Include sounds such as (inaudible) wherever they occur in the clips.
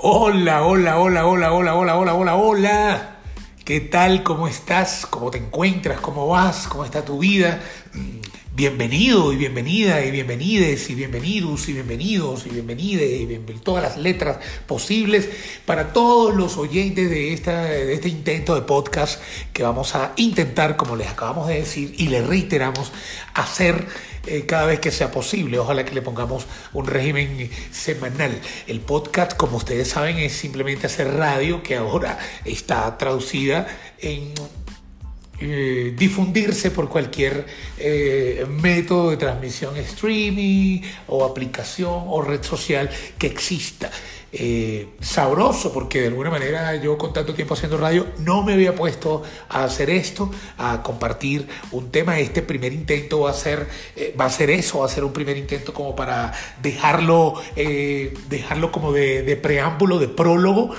Hola, hola, hola, hola, hola, hola, hola, hola, hola. ¿Qué tal? ¿Cómo estás? ¿Cómo te encuentras? ¿Cómo vas? ¿Cómo está tu vida? Bienvenido y bienvenida y bienvenides y bienvenidos y bienvenidos y bienvenides y bienven todas las letras posibles para todos los oyentes de, esta, de este intento de podcast que vamos a intentar, como les acabamos de decir y les reiteramos, hacer eh, cada vez que sea posible. Ojalá que le pongamos un régimen semanal. El podcast, como ustedes saben, es simplemente hacer radio que ahora está traducida en eh, difundirse por cualquier eh, método de transmisión streaming o aplicación o red social que exista. Eh, sabroso, porque de alguna manera yo con tanto tiempo haciendo radio no me había puesto a hacer esto, a compartir un tema. Este primer intento va a ser, eh, va a ser eso, va a ser un primer intento como para dejarlo, eh, dejarlo como de, de, preámbulo, de prólogo.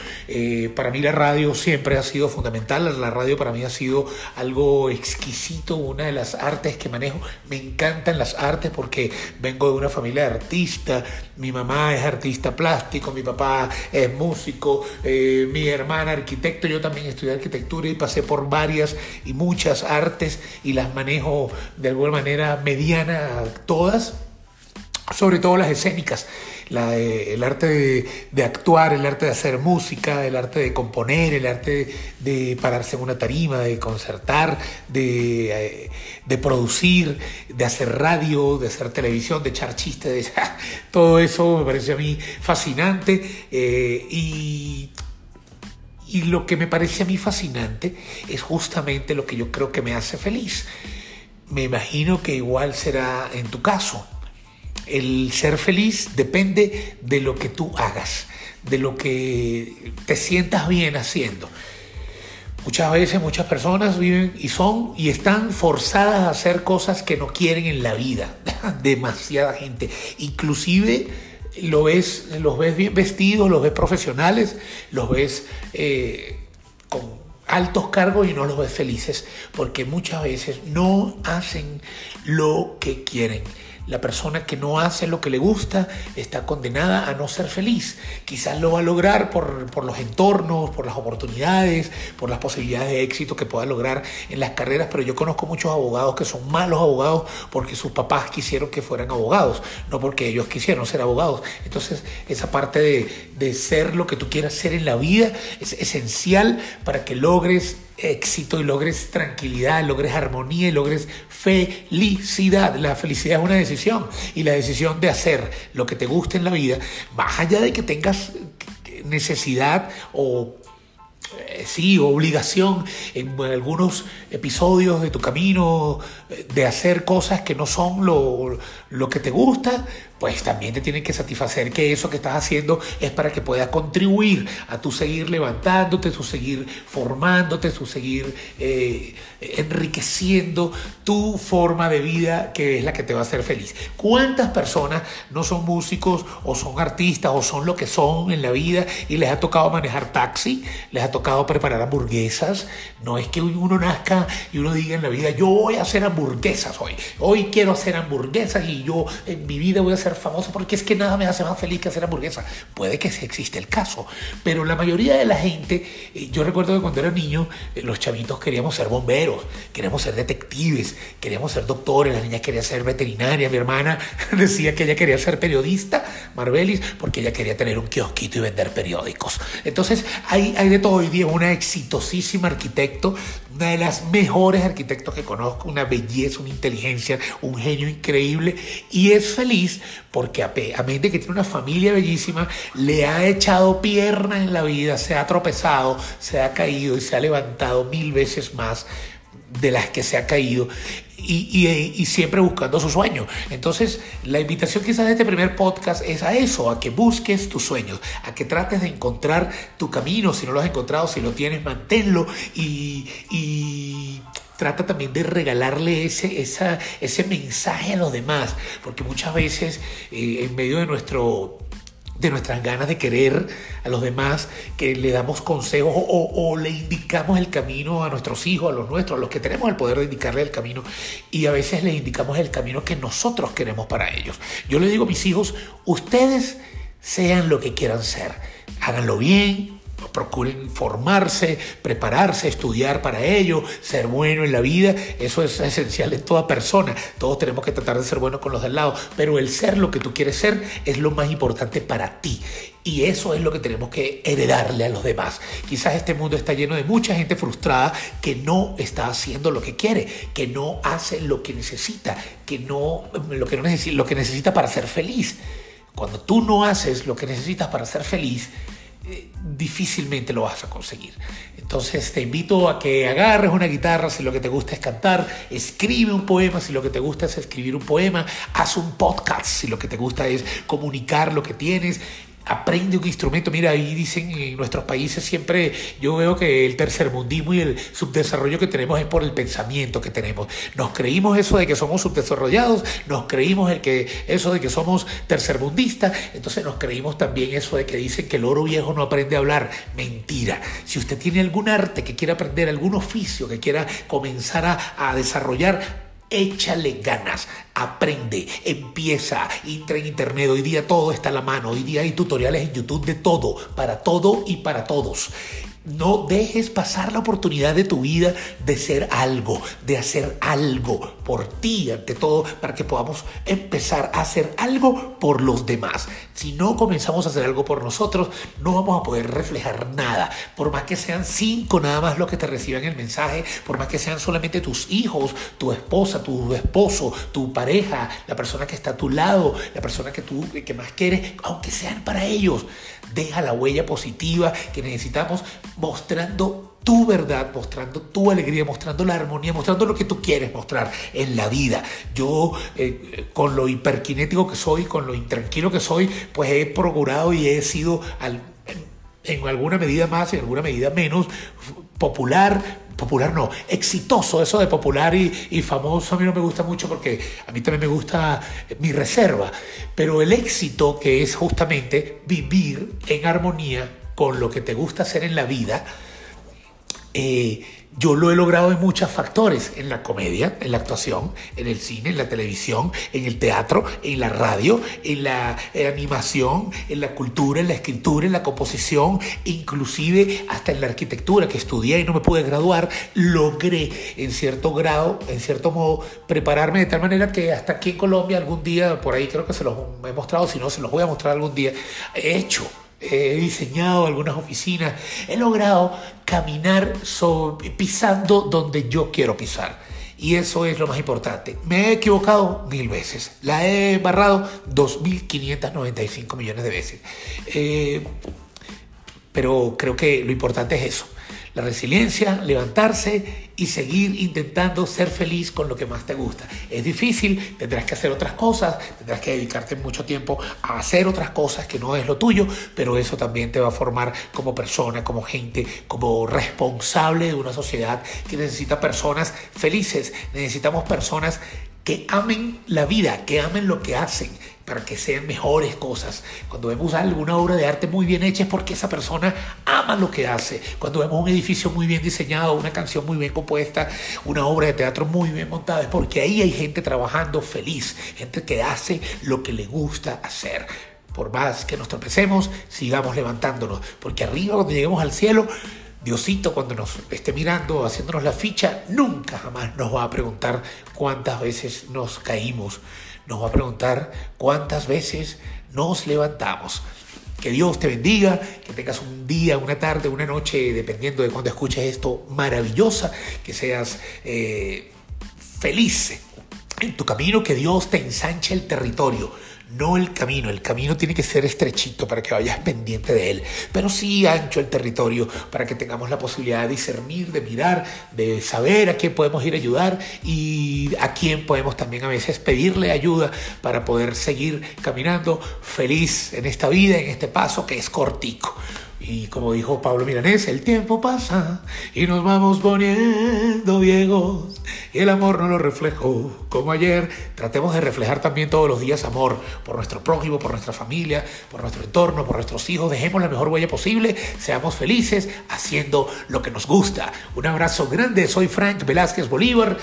para mí la radio siempre ha sido fundamental, la radio para mí ha sido algo exquisito, una de las artes que manejo. Me encantan las artes porque vengo de una familia de artistas, mi mamá es artista plástico, mi papá papá es músico, eh, mi hermana arquitecto, yo también estudié arquitectura y pasé por varias y muchas artes y las manejo de alguna manera mediana todas, sobre todo las escénicas el arte de, actuar, el arte de hacer música, el arte de componer, el arte de, pararse en una tarima, de concertar, de, de, producir, de hacer radio, de hacer televisión, de echar chistes, (laughs) todo eso me parece a mí fascinante eh, y lo que me parece a mí fascinante es justamente lo que yo creo que me hace feliz. Me imagino que igual será en tu caso. El ser feliz depende de lo que tú hagas, de lo que te sientas bien haciendo. Muchas veces muchas personas viven y son y están forzadas a hacer cosas que no quieren en la vida. (laughs) Demasiada gente. Inclusive lo ves, los ves bien vestidos, los ves profesionales, los ves eh, con altos cargos y no los ves felices porque muchas veces no hacen lo que quieren. La persona que no hace lo que le gusta está condenada a no ser feliz. Quizás lo va a lograr por, los entornos, por las oportunidades, por las posibilidades de éxito que pueda lograr en las carreras, pero yo conozco muchos abogados que son malos abogados porque sus papás quisieron que fueran abogados, no porque ellos quisieron ser abogados. Entonces, esa parte de, de ser lo que tú quieras ser en la vida es esencial para que logres éxito y logres tranquilidad, logres armonía y logres felicidad. La felicidad es una decisión y la decisión de hacer lo que te guste en la vida, más allá de que tengas necesidad o eh, sí, obligación en algunos episodios de tu camino eh, de hacer cosas que no son lo, lo que te gusta, pues también te tienen que satisfacer que eso que estás haciendo es para que puedas contribuir a tu seguir levantándote, tu seguir formándote, tu seguir eh, enriqueciendo tu forma de vida que es la que te va a hacer feliz. ¿Cuántas personas no son músicos o son artistas o son lo que son en la vida y les ha tocado manejar taxi, les ha tocado preparar hamburguesas? No es que uno nazca y uno diga en la vida, yo voy a hacer hamburguesas hoy, hoy quiero hacer hamburguesas y yo en mi vida voy a hacer famoso porque es que nada me hace más feliz que hacer hamburguesa. Puede que existe el caso, pero la mayoría de la gente, eh, yo recuerdo que cuando era niño, eh, los chavitos queríamos ser bomberos, queríamos ser detectives, queríamos ser doctores, la niña quería ser veterinaria, mi hermana (laughs) decía que ella quería ser periodista, Marbelis, porque ella quería tener un kiosquito y vender periódicos. Entonces, hay, hay de todo hoy día, una exitosísima arquitecto, una de las mejores arquitectos que conozco, una belleza, una inteligencia, un genio increíble y es feliz porque a, a de que tiene una familia bellísima, le ha echado pierna en la vida, se ha tropezado, se ha caído y se ha levantado mil veces más de las que se ha caído y, siempre buscando su sueño. Entonces, la invitación quizás de este primer podcast es a eso, a que busques tus sueños, a que trates de encontrar tu camino. Si no lo has encontrado, si lo tienes, manténlo y, trata también de regalarle ese, ese mensaje a los demás, porque muchas veces eh, en medio de nuestro de nuestras ganas de querer a los demás, que le damos consejos o, le indicamos el camino a nuestros hijos, a los nuestros, a los que tenemos el poder de indicarle el camino, y a veces les indicamos el camino que nosotros queremos para ellos. Yo le digo a mis hijos, ustedes sean lo que quieran ser. Háganlo bien, procuren formarse, prepararse, estudiar para ello, ser bueno en la vida, eso es esencial en toda persona. Todos tenemos que tratar de ser buenos con los del lado, pero el ser lo que tú quieres ser es lo más importante para ti. Y eso es lo que tenemos que heredarle a los demás. Quizás este mundo está lleno de mucha gente frustrada que no está haciendo lo que quiere, que no hace lo que necesita, que no lo que, no lo que necesita para ser feliz. Cuando tú no haces lo que necesitas para ser feliz, eh, difícilmente lo vas a conseguir. Entonces te invito a que agarres una guitarra si lo que te gusta es cantar, escribe un poema si lo que te gusta es escribir un poema, haz un podcast si lo que te gusta es comunicar lo que tienes, aprende un instrumento. Mira, ahí dicen en nuestros países siempre, yo veo que el tercermundismo y el subdesarrollo que tenemos es por el pensamiento que tenemos. Nos creímos eso de que somos subdesarrollados, nos creímos el que, eso de que somos tercermundistas, entonces nos creímos también eso de que dicen que el oro viejo no aprende a hablar. Mentira. Si usted tiene algún arte que quiera aprender, algún oficio que quiera comenzar a, a desarrollar, Échale ganas, aprende, empieza, entra en internet, hoy día todo está a la mano, hoy día hay tutoriales en YouTube de todo, para todo y para todos. No dejes pasar la oportunidad de tu vida de ser algo, de hacer algo por ti, ante todo, para que podamos empezar a hacer algo por los demás. Si no comenzamos a hacer algo por nosotros, no vamos a poder reflejar nada. Por más que sean cinco nada más los que te reciban el mensaje, por más que sean solamente tus hijos, tu esposa, tu esposo, tu pareja, la persona que está a tu lado, la persona que tú que más quieres, aunque sean para ellos, deja la huella positiva que necesitamos mostrando tu verdad, mostrando tu alegría, mostrando la armonía, mostrando lo que tú quieres mostrar en la vida. Yo, eh, con lo hiperkinético que soy, con lo intranquilo que soy, pues he procurado y he sido en alguna medida más, en alguna medida menos, popular, popular no, exitoso, eso de popular y, y, famoso a mí no me gusta mucho porque a mí también me gusta mi reserva, pero el éxito que es justamente vivir en armonía con lo que te gusta hacer en la vida, eh, yo lo he logrado en muchos factores, en la comedia, en la actuación, en el cine, en la televisión, en el teatro, en la radio, en la animación, en la cultura, en la escritura, en la composición, inclusive hasta en la arquitectura que estudié y no me pude graduar, logré en cierto grado, en cierto modo, prepararme de tal manera que hasta aquí en Colombia algún día, por ahí creo que se los he mostrado, si no se los voy a mostrar algún día, he hecho he diseñado algunas oficinas, he logrado caminar pisando donde yo quiero pisar. Y eso es lo más importante. Me he equivocado mil veces. La he barrado 2.595 millones de veces. Eh, pero creo que lo importante es eso resiliencia, levantarse y seguir intentando ser feliz con lo que más te gusta. Es difícil, tendrás que hacer otras cosas, tendrás que dedicarte mucho tiempo a hacer otras cosas que no es lo tuyo, pero eso también te va a formar como persona, como gente, como responsable de una sociedad que necesita personas felices, necesitamos personas que amen la vida, que amen lo que hacen, para que sean mejores cosas. Cuando vemos alguna obra de arte muy bien hecha es porque esa persona ama lo que hace. Cuando vemos un edificio muy bien diseñado, una canción muy bien compuesta, una obra de teatro muy bien montada, es porque ahí hay gente trabajando feliz, gente que hace lo que le gusta hacer. Por más que nos tropecemos, sigamos levantándonos, porque arriba cuando lleguemos al cielo, Diosito cuando nos esté mirando, haciéndonos la ficha, nunca jamás nos va a preguntar cuántas veces nos caímos, nos va a preguntar cuántas veces nos levantamos. Que Dios te bendiga, que tengas un día, una tarde, una noche, dependiendo de cuando escuches esto, maravillosa, que seas eh, feliz en tu camino, que Dios te ensanche el territorio no el camino. El camino tiene que ser estrechito para que vayas pendiente de él, pero sí ancho el territorio para que tengamos la posibilidad de discernir, de mirar, de saber a quién podemos ir a ayudar y a quién podemos también a veces pedirle ayuda para poder seguir caminando feliz en esta vida, en este paso que es cortico. Y como dijo Pablo Milanés, el tiempo pasa y nos vamos poniendo viejos y el amor no lo reflejo como ayer. Tratemos de reflejar también todos los días amor por nuestro prójimo, por nuestra familia, por nuestro entorno, por nuestros hijos. Dejemos la mejor huella posible, seamos felices haciendo lo que nos gusta. Un abrazo grande, soy Frank Velázquez Bolívar.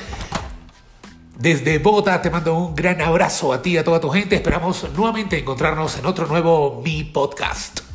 Desde Bogotá te mando un gran abrazo a ti y a toda tu gente. Esperamos nuevamente encontrarnos en otro nuevo Mi Podcast.